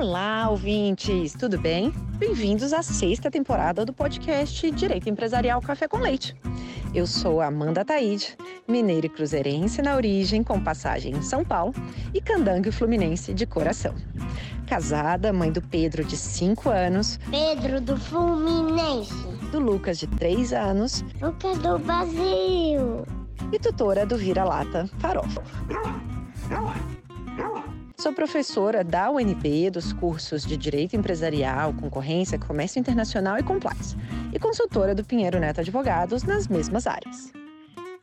Olá, ouvintes, tudo bem? Bem-vindos à sexta temporada do podcast Direito Empresarial Café com Leite. Eu sou Amanda Taide, mineira e cruzeirense na origem, com passagem em São Paulo, e candangue fluminense de coração. Casada, mãe do Pedro, de 5 anos. Pedro do Fluminense. Do Lucas, de 3 anos. Lucas do Brasil. E tutora do Vira-Lata Farofa. Sou professora da UNB dos cursos de Direito Empresarial, Concorrência, Comércio Internacional e Compliance, e consultora do Pinheiro Neto Advogados nas mesmas áreas.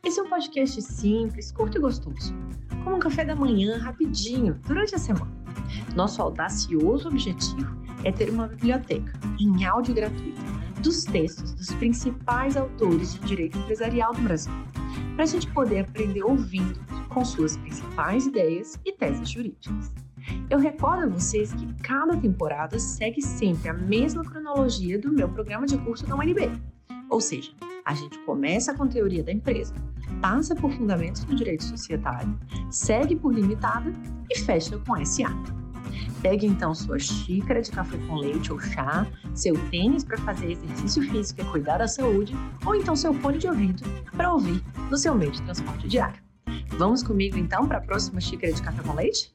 Esse é um podcast simples, curto e gostoso, como um café da manhã rapidinho durante a semana. Nosso audacioso objetivo é ter uma biblioteca em áudio gratuito dos textos dos principais autores de direito empresarial do Brasil, para a gente poder aprender ouvindo com suas principais ideias e teses jurídicas. Eu recordo a vocês que cada temporada segue sempre a mesma cronologia do meu programa de curso da UNB. Ou seja, a gente começa com teoria da empresa, passa por fundamentos do direito societário, segue por limitada e fecha com SA. Pegue então sua xícara de café com leite ou chá, seu tênis para fazer exercício físico e cuidar da saúde, ou então seu fone de ouvido para ouvir no seu meio de transporte diário. Vamos comigo então para a próxima xícara de café com leite?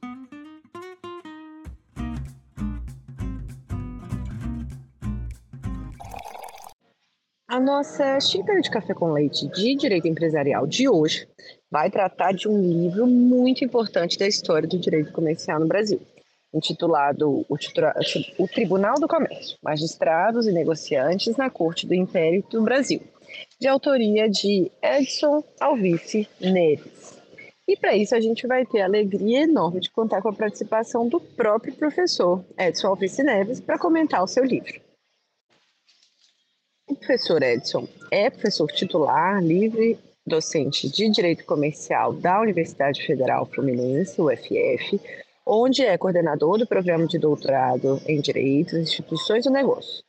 A nossa xícara de café com leite de direito empresarial de hoje vai tratar de um livro muito importante da história do direito comercial no Brasil, intitulado O, Tribunal do Comércio: Magistrados e Negociantes na Corte do Império do Brasil, de autoria de Edson Alvice Neres. E para isso a gente vai ter a alegria enorme de contar com a participação do próprio professor Edson Alvice Neves para comentar o seu livro. O professor Edson é professor titular, livre docente de Direito Comercial da Universidade Federal Fluminense, UFF, onde é coordenador do programa de doutorado em Direito, Instituições do Negócio.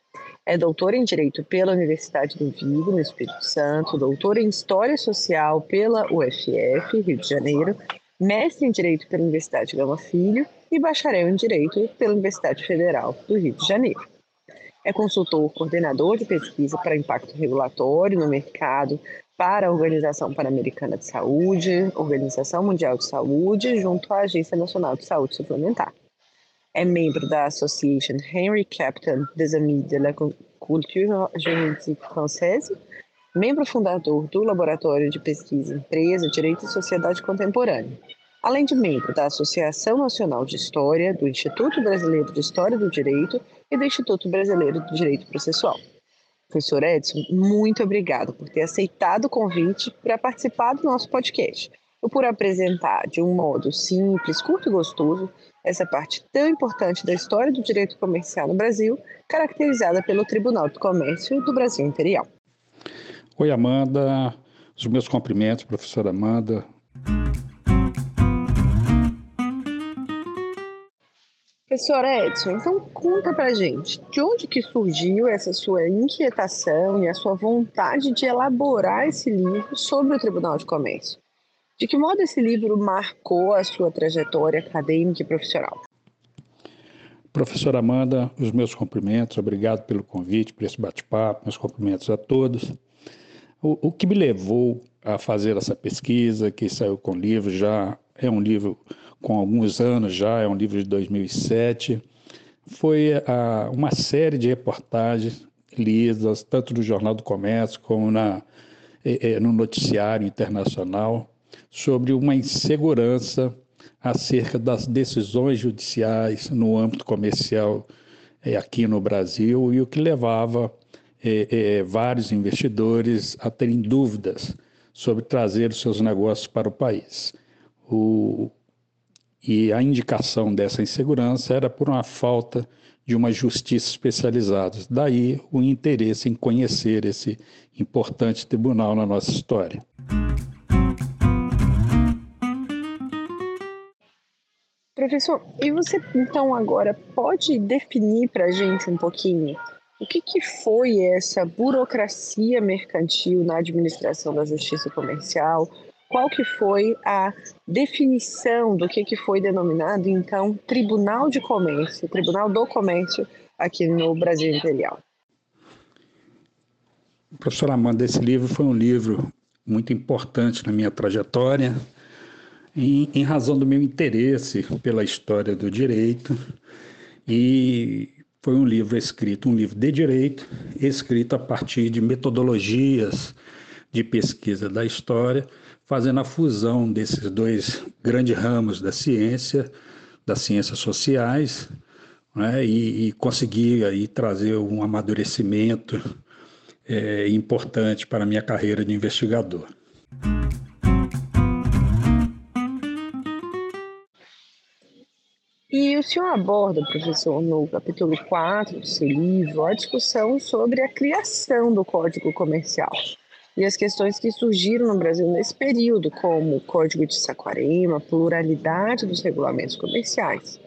É doutor em Direito pela Universidade do Vigo, no Espírito Santo, doutor em História Social pela UFF, Rio de Janeiro, mestre em Direito pela Universidade Gama Filho e bacharel em Direito pela Universidade Federal do Rio de Janeiro. É consultor coordenador de pesquisa para impacto regulatório no mercado para a Organização Pan-Americana de Saúde, Organização Mundial de Saúde, junto à Agência Nacional de Saúde Suplementar é membro da Association Henry Captain des Amis de la Culture Juridique Française, membro fundador do Laboratório de Pesquisa Empresa, Direito e Sociedade Contemporânea, além de membro da Associação Nacional de História, do Instituto Brasileiro de História do Direito e do Instituto Brasileiro do Direito Processual. Professor Edson, muito obrigado por ter aceitado o convite para participar do nosso podcast e por apresentar de um modo simples, curto e gostoso essa parte tão importante da história do direito comercial no Brasil, caracterizada pelo Tribunal do Comércio do Brasil Imperial. Oi, Amanda. Os meus cumprimentos, professora Amanda. Professora Edson, então conta pra gente, de onde que surgiu essa sua inquietação e a sua vontade de elaborar esse livro sobre o Tribunal de Comércio? De que modo esse livro marcou a sua trajetória acadêmica e profissional? Professora Amanda, os meus cumprimentos, obrigado pelo convite, por esse bate-papo, meus cumprimentos a todos. O, o, que me levou a fazer essa pesquisa, que saiu com o livro, já é um livro com alguns anos já, é um livro de 2007, foi a, uma série de reportagens lidas, tanto no Jornal do Comércio como na, no noticiário internacional, sobre uma insegurança acerca das decisões judiciais no âmbito comercial é, aqui no Brasil e o que levava é, é, vários investidores a terem dúvidas sobre trazer os seus negócios para o país. O, e a indicação dessa insegurança era por uma falta de uma justiça especializada. Daí o interesse em conhecer esse importante tribunal na nossa história. Professor, e você então agora pode definir para a gente um pouquinho o que, que foi essa burocracia mercantil na administração da justiça comercial? qual que foi a definição do que, que foi denominado, então, Tribunal de Comércio, Tribunal do Comércio aqui no Brasil Imperial. Professora Amanda, esse livro foi um livro muito importante na minha trajetória, em, em razão do meu interesse pela história do direito, e foi um livro escrito, um livro de direito, escrito a partir de metodologias de pesquisa da história, fazendo a fusão desses dois grandes ramos da ciência, das ciências sociais, né, e, e conseguir aí trazer um amadurecimento é, importante para a minha carreira de investigador. E o senhor aborda, professor, no capítulo 4 do seu livro, a discussão sobre a criação do Código Comercial e as questões que surgiram no Brasil nesse período, como o Código de Saquarema, pluralidade dos regulamentos comerciais.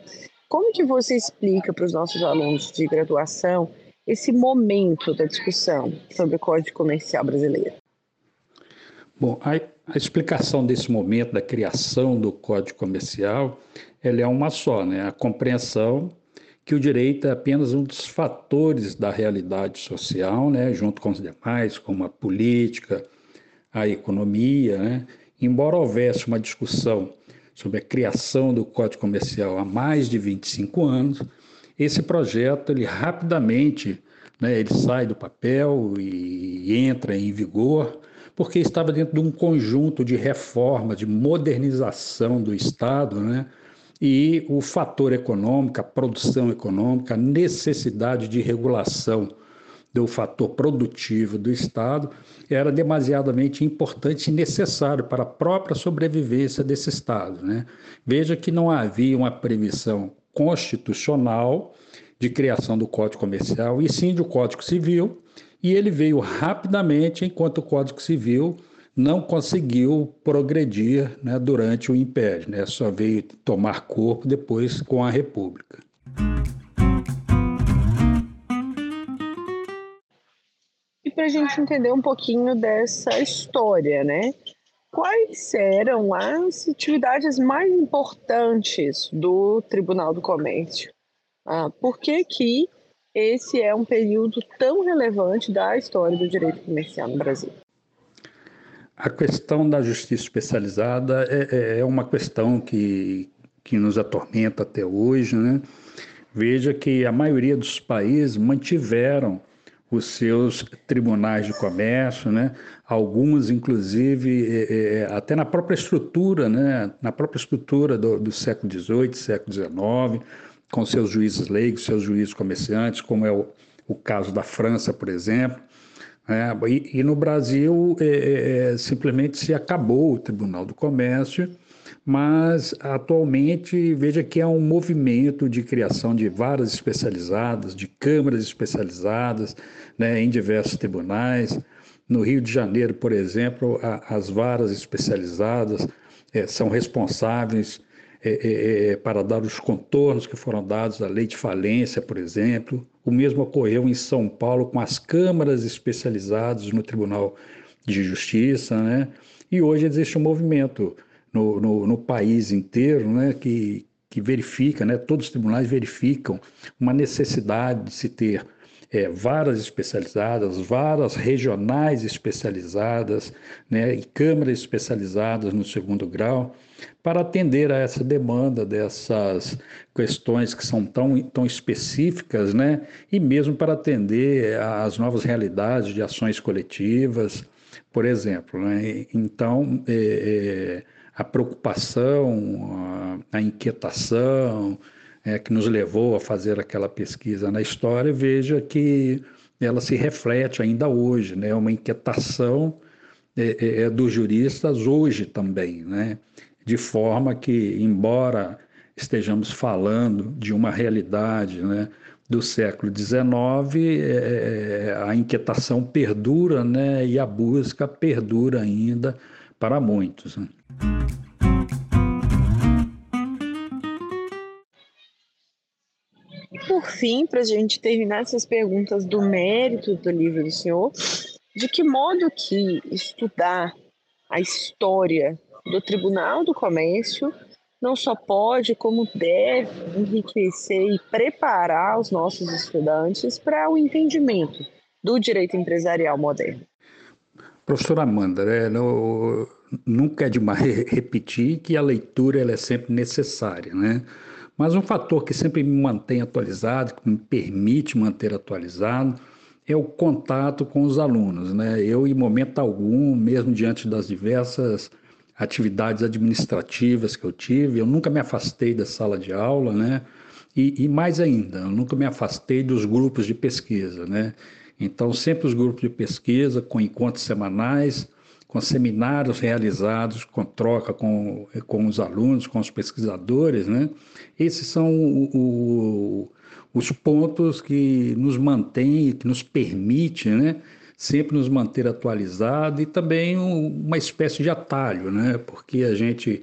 Como que você explica para os nossos alunos de graduação esse momento da discussão sobre o Código Comercial brasileiro? Bom, a, a explicação desse momento da criação do Código Comercial, ela é uma só, né? A compreensão que o direito é apenas um dos fatores da realidade social, né, junto com os demais, como a política, a economia. Né? Embora houvesse uma discussão sobre a criação do Código Comercial há mais de 25 anos, esse projeto ele rapidamente né, ele sai do papel e entra em vigor, porque estava dentro de um conjunto de reforma, de modernização do Estado, né, e o fator econômico, a produção econômica, a necessidade de regulação do fator produtivo do Estado era demasiadamente importante e necessário para a própria sobrevivência desse Estado. Né? Veja que não havia uma previsão constitucional de criação do Código Comercial, e sim do Código Civil, e ele veio rapidamente, enquanto o Código Civil não conseguiu progredir né, durante o Império, né, só veio tomar corpo depois com a República. E para a gente entender um pouquinho dessa história, né? Quais eram as atividades mais importantes do Tribunal do Comércio? Ah, por que, que esse é um período tão relevante da história do direito comercial no Brasil? A questão da justiça especializada é, é, é uma questão que, que nos atormenta até hoje. Né? Veja que a maioria dos países mantiveram os seus tribunais de comércio, né? alguns, inclusive, é, é, até na própria estrutura, né? na própria estrutura do, do século XVIII, século XIX, com seus juízes leigos, seus juízes comerciantes, como é o, o caso da França, por exemplo. É, e, e, no Brasil é, é, é, simplesmente se acabou o Tribunal do Comércio, mas atualmente veja que há um movimento de criação de varas especializadas, de câmaras especializadas né, em diversos tribunais. No Rio de Janeiro, por exemplo, a, as varas especializadas é, são responsáveis é, é, é, para dar os contornos que foram dados à lei de falência, por exemplo. O mesmo ocorreu em São Paulo com as câmaras especializadas no Tribunal de Justiça, né? E hoje existe um movimento no, no, no país inteiro, né, que, que verifica, né, todos os tribunais verificam uma necessidade de se ter é, varas especializadas, varas regionais especializadas né, e câmaras especializadas no segundo grau, para atender a essa demanda dessas questões que são tão, tão específicas, né, e mesmo para atender às novas realidades de ações coletivas, por exemplo. Né? Então, é, é, a preocupação, a, a inquietação, é, que nos levou a fazer aquela pesquisa na história, veja que ela se reflete ainda hoje, né? uma inquietação é, é, é, dos juristas hoje também, né? de forma que, embora estejamos falando de uma realidade né, do século XIX, é, é, a inquietação perdura né, e a busca perdura ainda para muitos. Né? Por fim, para a gente terminar essas perguntas do mérito do livro do senhor, de que modo que estudar a história do Tribunal do Comércio não só pode, como deve enriquecer e preparar os nossos estudantes para o entendimento do direito empresarial moderno. Professora Amanda, né, no, nunca é demais repetir que a leitura ela é sempre necessária, né? Mas um fator que sempre me mantém atualizado, que me permite manter atualizado, é o contato com os alunos, né? Eu, em momento algum, mesmo diante das diversas atividades administrativas que eu tive, eu nunca me afastei da sala de aula, né? E, e, mais ainda, eu nunca me afastei dos grupos de pesquisa, né? Então, sempre os grupos de pesquisa, com encontros semanais, com seminários realizados, com troca com, com os alunos, com os pesquisadores, né? Esses são o, o, os pontos que nos mantêm, que nos permitem, né? sempre nos manter atualizado e também uma espécie de atalho, né? Porque a gente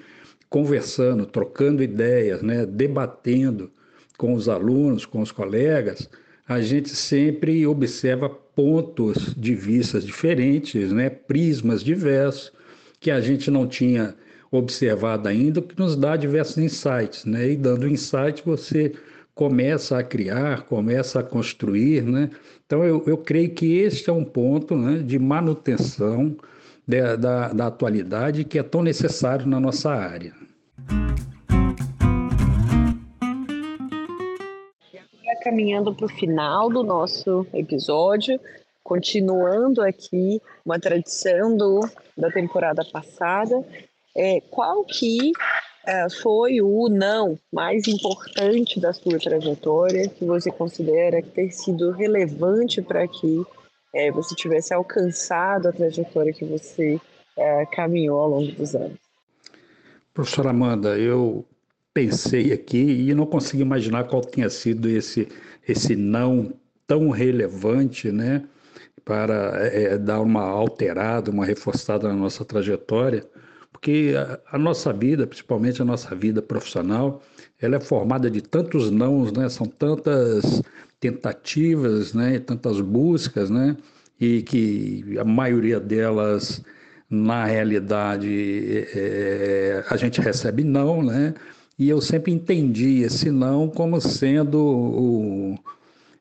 conversando, trocando ideias, né, debatendo com os alunos, com os colegas, a gente sempre observa pontos de vistas diferentes, né, prismas diversos que a gente não tinha observado ainda, que nos dá diversos insights, né? E dando insights você começa a criar, começa a construir, né? Então, eu, eu creio que este é um ponto né, de manutenção de, da, da atualidade que é tão necessário na nossa área. Caminhando para o final do nosso episódio, continuando aqui uma tradição do, da temporada passada, é, qual que é, foi o não mais importante da sua trajetória que você considera ter sido relevante para que é, você tivesse alcançado a trajetória que você é, caminhou ao longo dos anos? Professora Amanda, eu pensei aqui e não consegui imaginar qual tinha sido esse, esse não tão relevante, né, para é, dar uma alterada, uma reforçada na nossa trajetória porque a, a, nossa vida, principalmente a nossa vida profissional, ela é formada de tantos nãos, né? São tantas tentativas, né? Tantas buscas, né? E que a maioria delas, na realidade, é, a gente recebe não, né? E eu sempre entendi esse não como sendo o,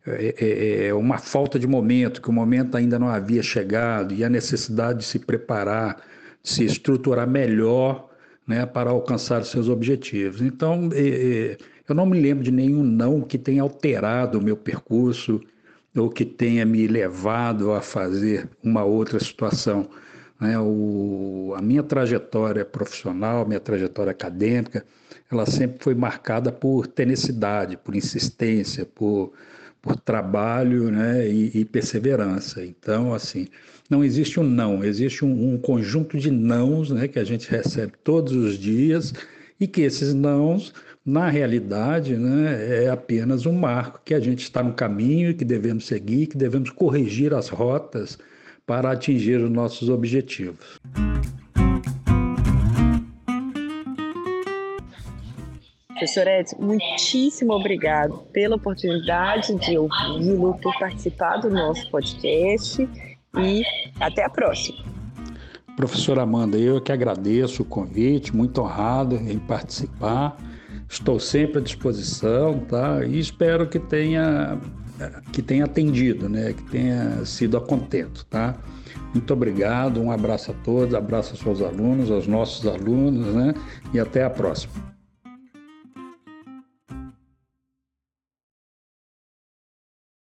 é, é, é, uma falta de momento, que o momento ainda não havia chegado e a necessidade de se preparar se estruturar melhor né, para alcançar seus objetivos. Então, eu não me lembro de nenhum não que tenha alterado o meu percurso ou que tenha me levado a fazer uma outra situação. Né? O, a minha trajetória profissional, minha trajetória acadêmica, ela sempre foi marcada por tenacidade, por insistência, por, por trabalho né? e, e perseverança. Então, assim, não existe um não, existe um, um conjunto de nãos né, que a gente recebe todos os dias e que esses nãos, na realidade, né, é apenas um marco que a gente está no caminho que devemos seguir, que devemos corrigir as rotas para atingir os nossos objetivos. Professor Edson, muitíssimo obrigado pela oportunidade de ouvi-lo, por participar do nosso podcast e até a próxima. Professora Amanda, eu que agradeço o convite, muito honrado em participar. Estou sempre à disposição, tá? E espero que tenha que tenha atendido, né? Que tenha sido a contento, tá? Muito obrigado, um abraço a todos, abraço aos seus alunos, aos nossos alunos, né? E até a próxima.